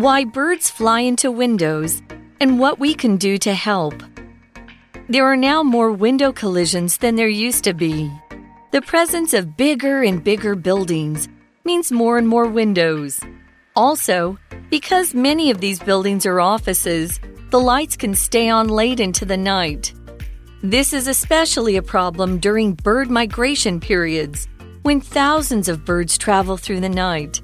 why birds fly into windows, and what we can do to help. There are now more window collisions than there used to be. The presence of bigger and bigger buildings means more and more windows. Also, because many of these buildings are offices, the lights can stay on late into the night. This is especially a problem during bird migration periods when thousands of birds travel through the night.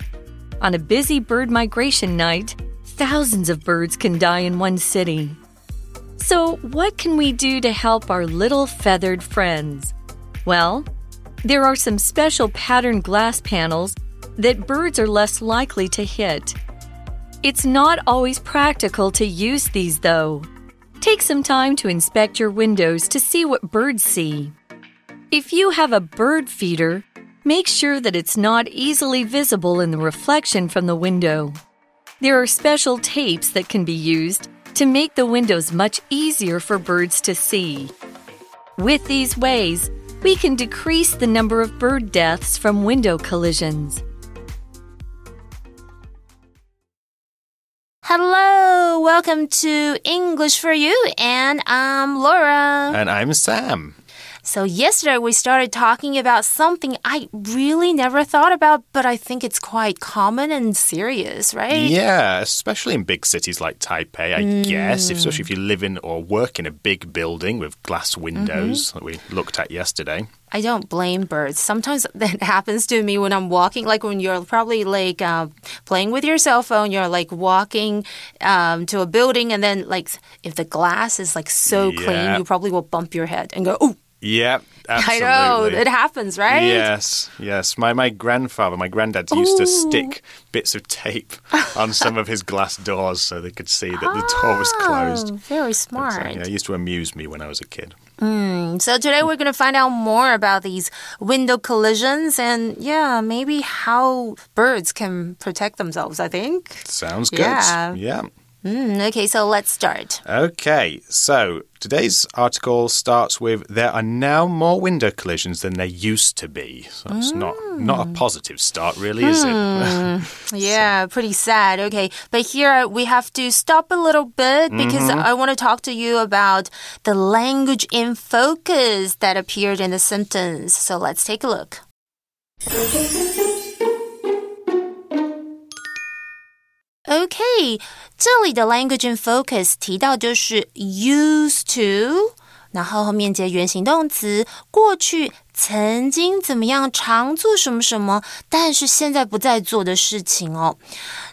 On a busy bird migration night, thousands of birds can die in one city. So, what can we do to help our little feathered friends? Well, there are some special patterned glass panels that birds are less likely to hit. It's not always practical to use these, though. Take some time to inspect your windows to see what birds see. If you have a bird feeder, Make sure that it's not easily visible in the reflection from the window. There are special tapes that can be used to make the windows much easier for birds to see. With these ways, we can decrease the number of bird deaths from window collisions. Hello, welcome to English for You, and I'm Laura. And I'm Sam. So, yesterday we started talking about something I really never thought about, but I think it's quite common and serious, right? Yeah, especially in big cities like Taipei, I mm. guess, especially if you live in or work in a big building with glass windows mm -hmm. that we looked at yesterday. I don't blame birds. Sometimes that happens to me when I'm walking, like when you're probably like uh, playing with your cell phone, you're like walking um, to a building, and then like if the glass is like so yeah. clean, you probably will bump your head and go, oh, yeah, absolutely. I know it happens, right? Yes, yes. My my grandfather, my granddad used Ooh. to stick bits of tape on some of his glass doors so they could see that the door was closed. Oh, very smart. But, uh, yeah, it used to amuse me when I was a kid. Mm, so today we're going to find out more about these window collisions and yeah, maybe how birds can protect themselves, I think. Sounds good. Yeah. yeah. Mm, okay, so let's start. Okay, so today's article starts with there are now more window collisions than there used to be. So it's mm. not not a positive start, really, is it? Hmm. yeah, so. pretty sad. Okay, but here we have to stop a little bit because mm -hmm. I want to talk to you about the language in focus that appeared in the sentence. So let's take a look. OK，这里的 language in focus 提到就是 used to， 然后后面接原形动词，过去曾经怎么样，常做什么什么，但是现在不再做的事情哦。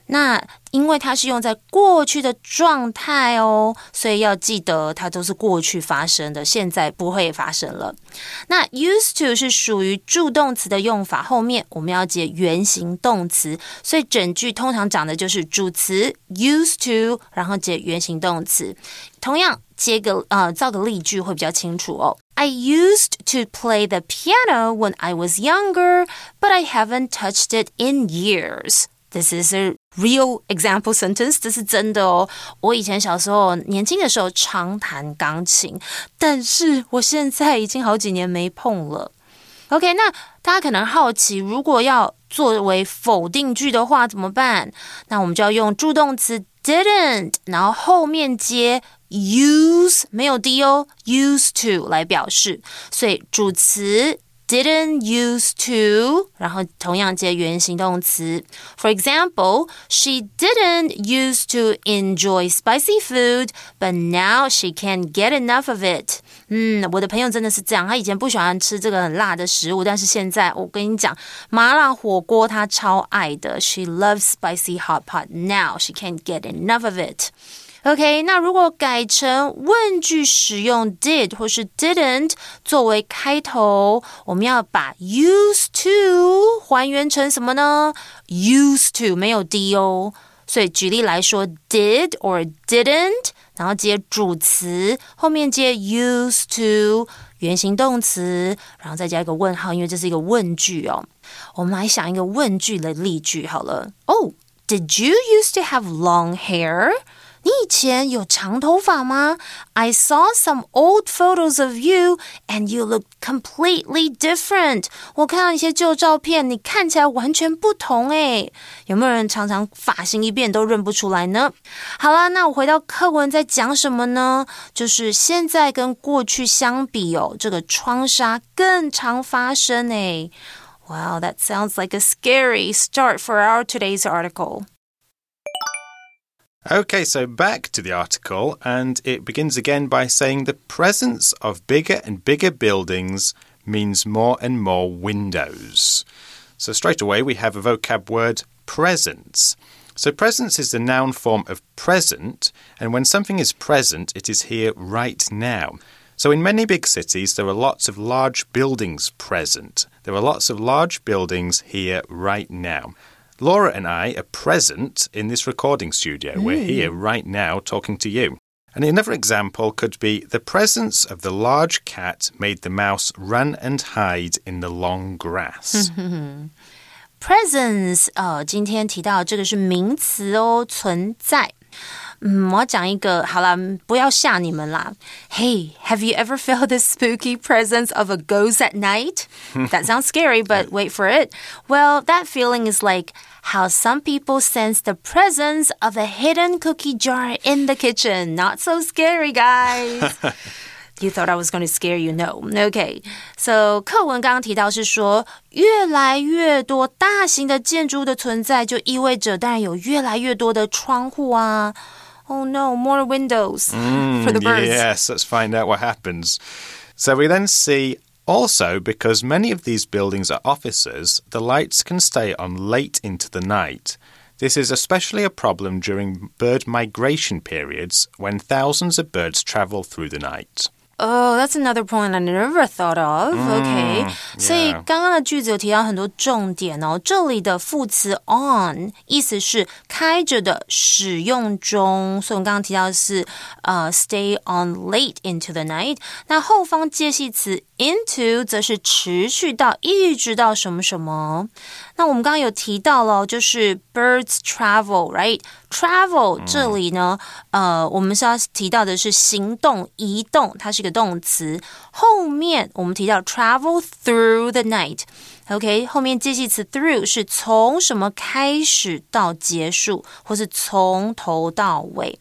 那因为它是用在过去的状态哦，所以要记得它都是过去发生的，现在不会发生了。那 used to 是属于助动词的用法，后面我们要接原形动词，所以整句通常讲的就是主词 used to，然后接原形动词。同样接个呃造个例句会比较清楚哦。I used to play the piano when I was younger, but I haven't touched it in years. This is a real example sentence，这是真的哦。我以前小时候年轻的时候常弹钢琴，但是我现在已经好几年没碰了。OK，那大家可能好奇，如果要作为否定句的话怎么办？那我们就要用助动词 didn't，然后后面接 use 没有 d 哦，used to 来表示，所以主词。didn't used to，然后同样接原形动词。For example, she didn't used to enjoy spicy food, but now she can't get enough of it. 嗯，我的朋友真的是这样，他以前不喜欢吃这个很辣的食物，但是现在我跟你讲，麻辣火锅他超爱的。She loves spicy hot pot. Now she can't get enough of it. OK，那如果改成问句使用 did 或是 didn't 作为开头，我们要把 used to 还原成什么呢？used to 没有 d 哦，所以举例来说，did or didn't，然后接主词，后面接 used to 原形动词，然后再加一个问号，因为这是一个问句哦。我们来想一个问句的例句好了。Oh, did you used to have long hair? 你以前有长头发吗？I saw some old photos of you and you look completely different。我看到一些旧照片，你看起来完全不同诶。有没有人常常发型一变都认不出来呢？好啦，那我回到课文在讲什么呢？就是现在跟过去相比哦，这个窗杀更常发生诶。Wow, that sounds like a scary start for our today's article. Okay, so back to the article, and it begins again by saying the presence of bigger and bigger buildings means more and more windows. So, straight away, we have a vocab word presence. So, presence is the noun form of present, and when something is present, it is here right now. So, in many big cities, there are lots of large buildings present. There are lots of large buildings here right now. Laura and I are present in this recording studio. Mm. We're here right now talking to you. And another example could be the presence of the large cat made the mouse run and hide in the long grass. Presence，呃，今天提到这个是名词哦，存在。 嗯，我要讲一个，好了，不要吓你们啦。Hey, have you ever felt the spooky presence of a ghost at night? that sounds scary, but wait for it. Well, that feeling is like how some people sense the presence of a hidden cookie jar in the kitchen. Not so scary, guys. You thought I was going to scare you? No. Okay. So 课文刚刚提到是说，越来越多大型的建筑的存在，就意味着当然有越来越多的窗户啊。 Oh no, more windows mm, for the birds. Yes, let's find out what happens. So we then see also, because many of these buildings are offices, the lights can stay on late into the night. This is especially a problem during bird migration periods when thousands of birds travel through the night. Oh, that's another point I never thought of. OK，、嗯、所以刚刚的句子有提到很多重点哦。这里的副词 on 意思是开着的、使用中，所以我们刚刚提到的是呃 stay on late into the night。那后方介系词 into 则是持续到一直到什么什么。那我们刚刚有提到了，就是 birds travel，right？travel 这里呢，呃，我们是要提到的是行动、移动，它是一个动词。后面我们提到 travel through the night，OK？后面介系词 through 是从什么开始到结束，或是从头到尾。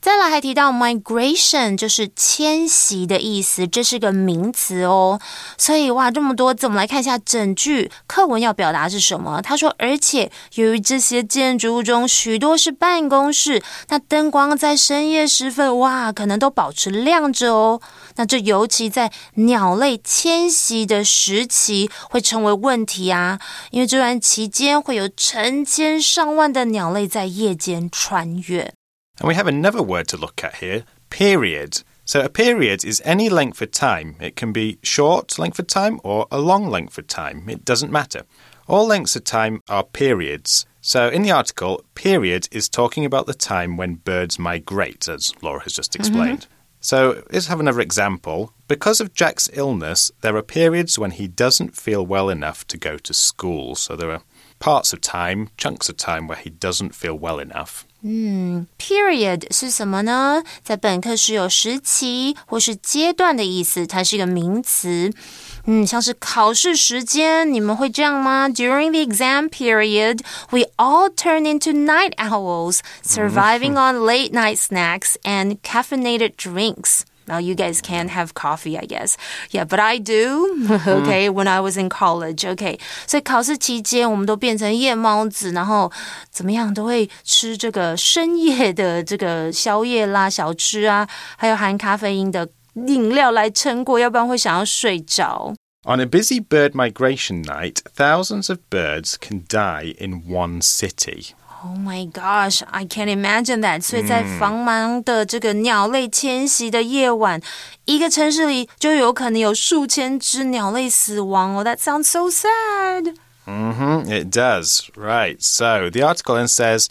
再来还提到 migration，就是迁徙的意思，这是个名词哦。所以哇，这么多字，我们来看一下整句课文要表达是什么。他说，而且由于这些建筑物中许多是办公室，那灯光在深夜时分哇，可能都保持亮着哦。那这尤其在鸟类迁徙的时期会成为问题啊，因为这段期间会有成千上万的鸟类在夜间穿越。And we have another word to look at here period. So, a period is any length of time. It can be short length of time or a long length of time. It doesn't matter. All lengths of time are periods. So, in the article, period is talking about the time when birds migrate, as Laura has just explained. Mm -hmm. So, let's have another example. Because of Jack's illness, there are periods when he doesn't feel well enough to go to school. So, there are parts of time, chunks of time, where he doesn't feel well enough. 嗯，period 是什么呢？在本课是有时期或是阶段的意思，它是一个名词。嗯，像是考试时间，你们会这样吗？During the exam period, we all turn into night owls, surviving on late night snacks and caffeinated drinks. Now you guys can't have coffee, I guess. Yeah, but I do. Okay, when I was in college. Okay，所以考试期间我们都变成夜猫子，然后怎么样都会吃这个深夜的这个宵夜啦、小吃啊，还有含咖啡因的饮料来撑过，要不然会想要睡着。On a busy bird migration night, thousands of birds can die in one city. Oh my gosh, I can't imagine that. 所以在繁忙的这个鸟类迁徙的夜晚，一个城市里就有可能有数千只鸟类死亡哦。That sounds so sad. Mm-hmm, it does. Right. So the article then says,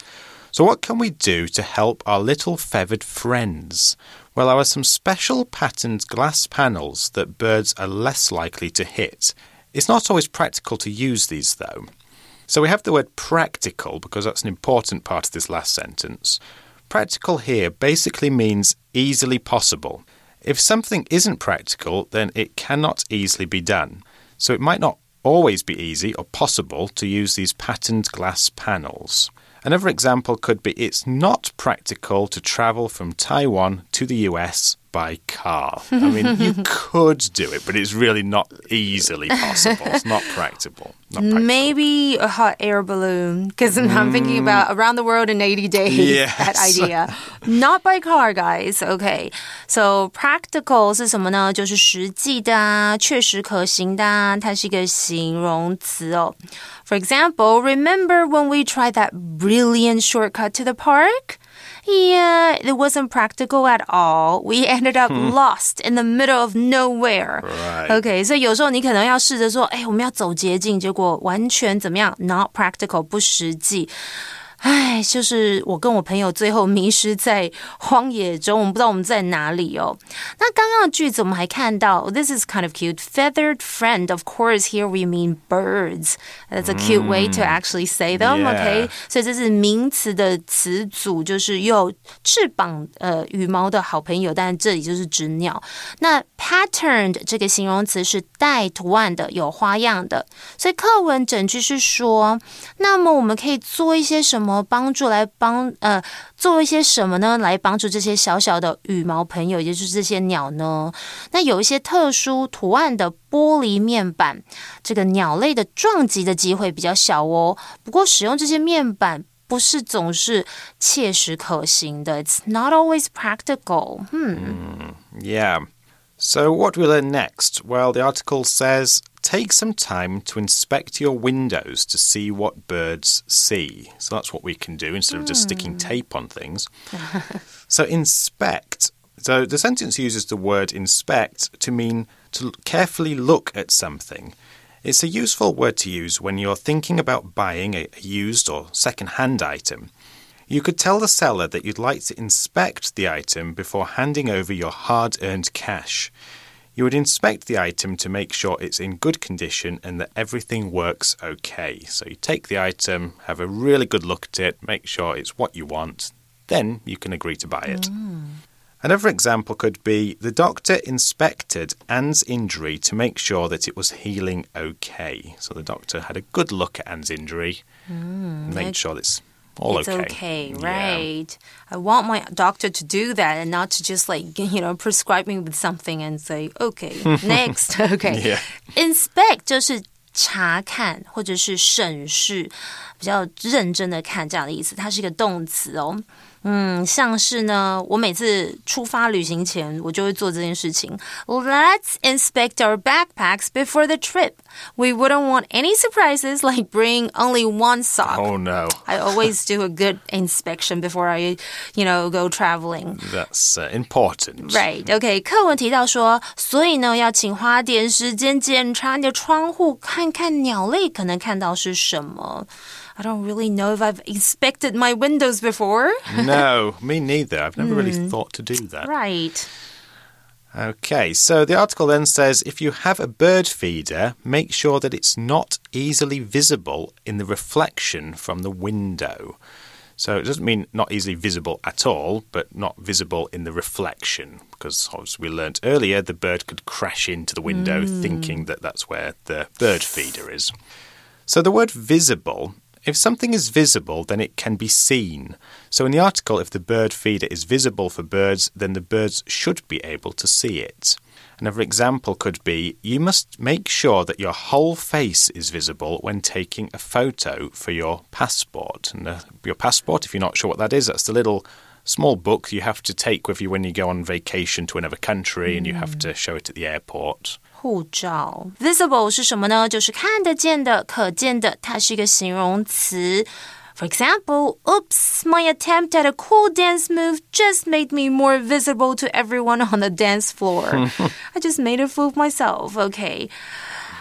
so what can we do to help our little feathered friends? Well, there are some special patterned glass panels that birds are less likely to hit. It's not always practical to use these, though. So we have the word practical because that's an important part of this last sentence. practical here basically means easily possible. If something isn't practical, then it cannot easily be done. So it might not always be easy or possible to use these patterned glass panels. Another example could be it's not practical to travel from Taiwan to the US by car. I mean, you could do it, but it's really not easily possible. It's not practical. Not practical. Maybe a hot air balloon, because I'm thinking about around the world in 80 days. Yes. That idea. Not by car, guys. Okay. So practical 是什么呢？就是实际的啊，确实可行的啊，它是一个形容词哦。For example, remember when we tried that brilliant shortcut to the park? Yeah, it wasn't practical at all. We ended up lost in the middle of nowhere. Right. OK，所以有时候你可能要试着说，哎，我们要走捷径，结果完全怎么样？Not practical，不实际。唉，就是我跟我朋友最后迷失在荒野中，我们不知道我们在哪里哦。那刚刚的句子我们还看到，This is kind of cute. Feathered friend. Of course, here we mean birds. That's a cute way to actually say them. Yeah. OK，所以这是名词的词组，就是有翅膀呃羽毛的好朋友，但这里就是指鸟。那 patterned 这个形容词是带图案的，有花样的。所以课文整句是说，那么我们可以做一些什么帮助来帮呃做一些什么呢？来帮助这些小小的羽毛朋友，也就是这些鸟呢？那有一些特殊图案的玻璃面板，这个鸟类的撞击的机会比较小哦。不过使用这些面板。不是总是切实可行的，It's not always practical. Hmm. Yeah. So, what we learn next? Well, the article says take some time to inspect your windows to see what birds see. So, that's what we can do instead of just sticking tape on things. so, inspect. So, the sentence uses the word inspect to mean to carefully look at something. It's a useful word to use when you're thinking about buying a used or second hand item. You could tell the seller that you'd like to inspect the item before handing over your hard earned cash. You would inspect the item to make sure it's in good condition and that everything works okay. So you take the item, have a really good look at it, make sure it's what you want, then you can agree to buy it. Mm. Another example could be the doctor inspected Anne's injury to make sure that it was healing okay. So the doctor had a good look at Anne's injury and made sure that it's all it's okay. okay, Yeah. right? I want my doctor to do that and not to just like you know prescribe me with something and say okay next okay. Yeah. Inspect 就是查看或者是审视，比较认真的看这样的意思，它是一个动词哦。 嗯，像是呢，我每次出发旅行前，我就会做这件事情。Let's inspect our backpacks before the trip. We wouldn't want any surprises like bring only one sock. Oh no. I always do a good inspection before I, you know, go traveling. That's uh, important. Right, OK。课文提到说，所以呢，要请花点时间检查你的窗户，看看鸟类可能看到是什么。 I don't really know if I've inspected my windows before. no, me neither. I've never really hmm. thought to do that. Right. Okay, so the article then says if you have a bird feeder, make sure that it's not easily visible in the reflection from the window. So it doesn't mean not easily visible at all, but not visible in the reflection, because as we learnt earlier, the bird could crash into the window hmm. thinking that that's where the bird feeder is. So the word visible, if something is visible, then it can be seen. So in the article, if the bird feeder is visible for birds, then the birds should be able to see it. Another example could be you must make sure that your whole face is visible when taking a photo for your passport. And uh, your passport, if you're not sure what that is, that's the little small book you have to take with you when you go on vacation to another country and you have to show it at the airport. 护照 visible 是什么呢？就是看得见的、可见的，它是一个形容词。For example, oops, my attempt at a cool dance move just made me more visible to everyone on the dance floor. I just made a fool of myself. Okay.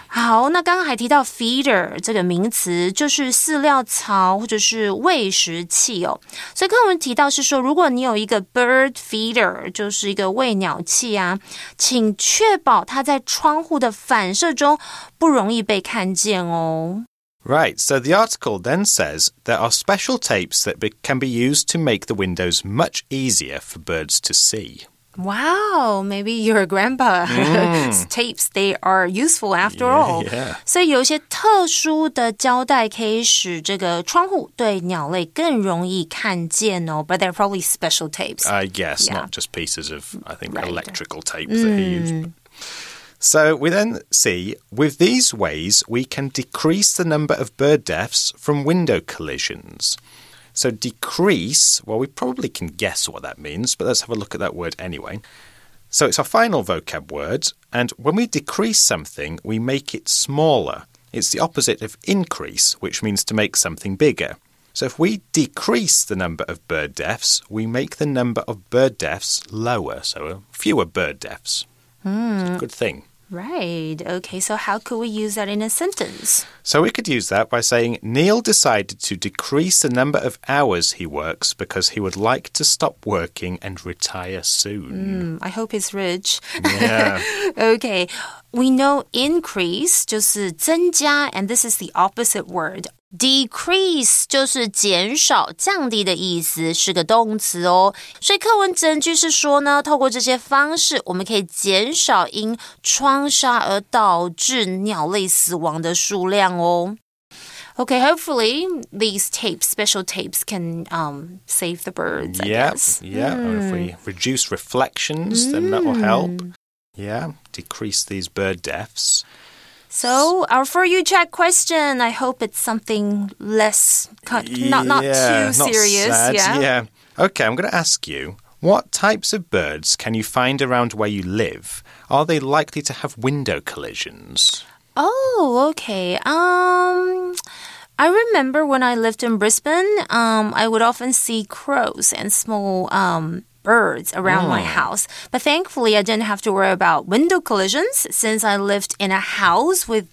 好，那刚刚还提到 feeder 这个名词，就是饲料槽或者是喂食器哦。所以课文提到是说，如果你有一个 bird feeder，就是一个喂鸟器啊，请确保它在窗户的反射中不容易被看见哦。 Right, so the article then says there are special tapes that be can be used to make the windows much easier for birds to see. Wow, maybe your grandpa's tapes they are useful after all. yeah. 所以有一些特殊的胶带可以使这个窗户对鸟类更容易看见哦。But they're probably special tapes. I guess, Yeah. not just pieces of, I think, Right. electrical tapes that he used. So we then see with these ways we can decrease the number of bird deaths from window collisions. So decrease, well, we probably can guess what that means, but let's have a look at that word anyway. So it's our final vocab word, and when we decrease something, we make it smaller. It's the opposite of increase, which means to make something bigger. So if we decrease the number of bird deaths, we make the number of bird deaths lower, so fewer bird deaths. It's a hmm. good thing. Right. Okay, so how could we use that in a sentence? So we could use that by saying Neil decided to decrease the number of hours he works because he would like to stop working and retire soon. Hmm, I hope he's rich. Yeah. Okay, we know increase 就是增加，and this is the opposite word. Decrease 就是减少、降低的意思，是个动词哦。所以课文整句是说呢，透过这些方式，我们可以减少因窗杀而导致鸟类死亡的数量哦。Okay, hopefully these tapes, special tapes, can um, save the birds. I yeah. guess. Yeah. And if we reduce reflections, then that will help. Yeah. Decrease these bird deaths. So our for you chat question. I hope it's something less, not not Yeah, too serious. yeah. Yeah. Okay, I'm going to ask you what types of birds can you find around where you live? Are they likely to have window collisions? Oh, okay. Um. I remember when I lived in Brisbane, um, I would often see crows and small um, birds around my house. But thankfully, I didn't have to worry about window collisions since I lived in a house with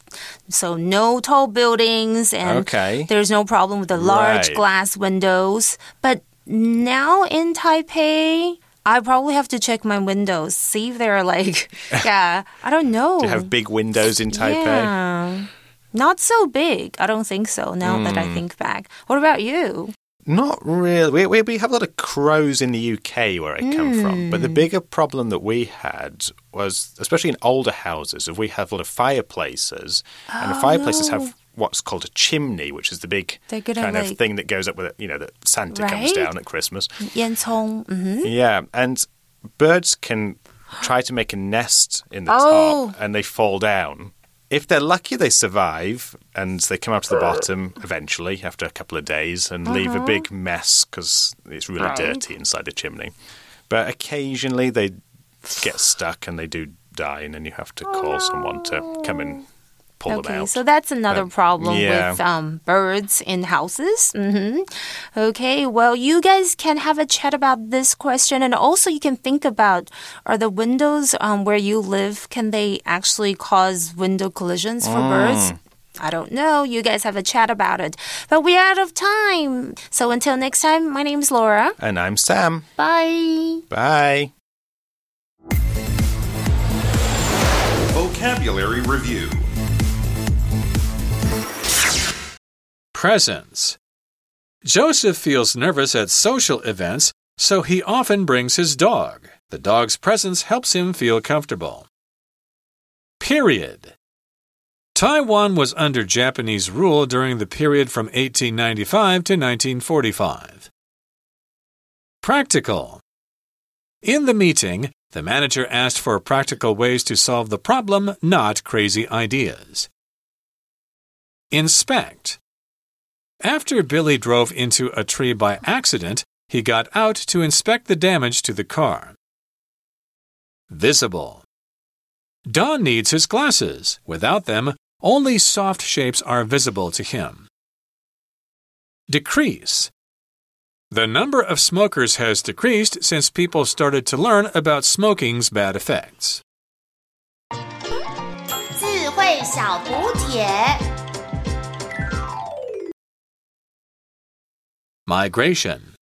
so no tall buildings and Okay. there's no problem with the large Right. glass windows. But now in Taipei, I probably have to check my windows, see if they're like, yeah, I don't know. Do have big windows in Taipei? Yeah. Not so big. I don't think so now that Hmm. I think back. What about you? Not really. We, we, we have a lot of crows in the UK where I come from, but the bigger problem that we had was, especially in older houses, if we have a lot of fireplaces, and the fireplaces have what's called a chimney, which is the big kind of like- thing that goes up with it, you know, that Santa comes down at Christmas. 烟囱. Mm-hmm. Yeah, and birds can try to make a nest in the Oh. top and they fall down. If they're lucky, they survive and they come out to the bottom eventually after a couple of days and leave a big mess because it's really Uh-huh. Right. dirty inside the chimney. But occasionally they get stuck and they do die, and then you have to call someone to come and pull them Okay, out. so that's another But, problem yeah. with um, birds in houses. hmm Okay, well, you guys can have a chat about this question, and also you can think about: Are the windows um, where you live can they actually cause window collisions for birds? I don't know. You guys have a chat about it. But we're out of time. So until next time, my name's Laura. and I'm Sam. Bye. Bye. Vocabulary Review Presence. Joseph feels nervous at social events, so he often brings his dog. The dog's presence helps him feel comfortable. Period. Taiwan was under Japanese rule during the period from 1895 to 1945. Practical. In the meeting, the manager asked for practical ways to solve the problem, not crazy ideas. Inspect. After Billy drove into a tree by accident, he got out to inspect the damage to the car. Visible. Don needs his glasses. Without them, only soft shapes are visible to him. Decrease. The number of smokers has decreased since people started to learn about smoking's bad effects. Migration.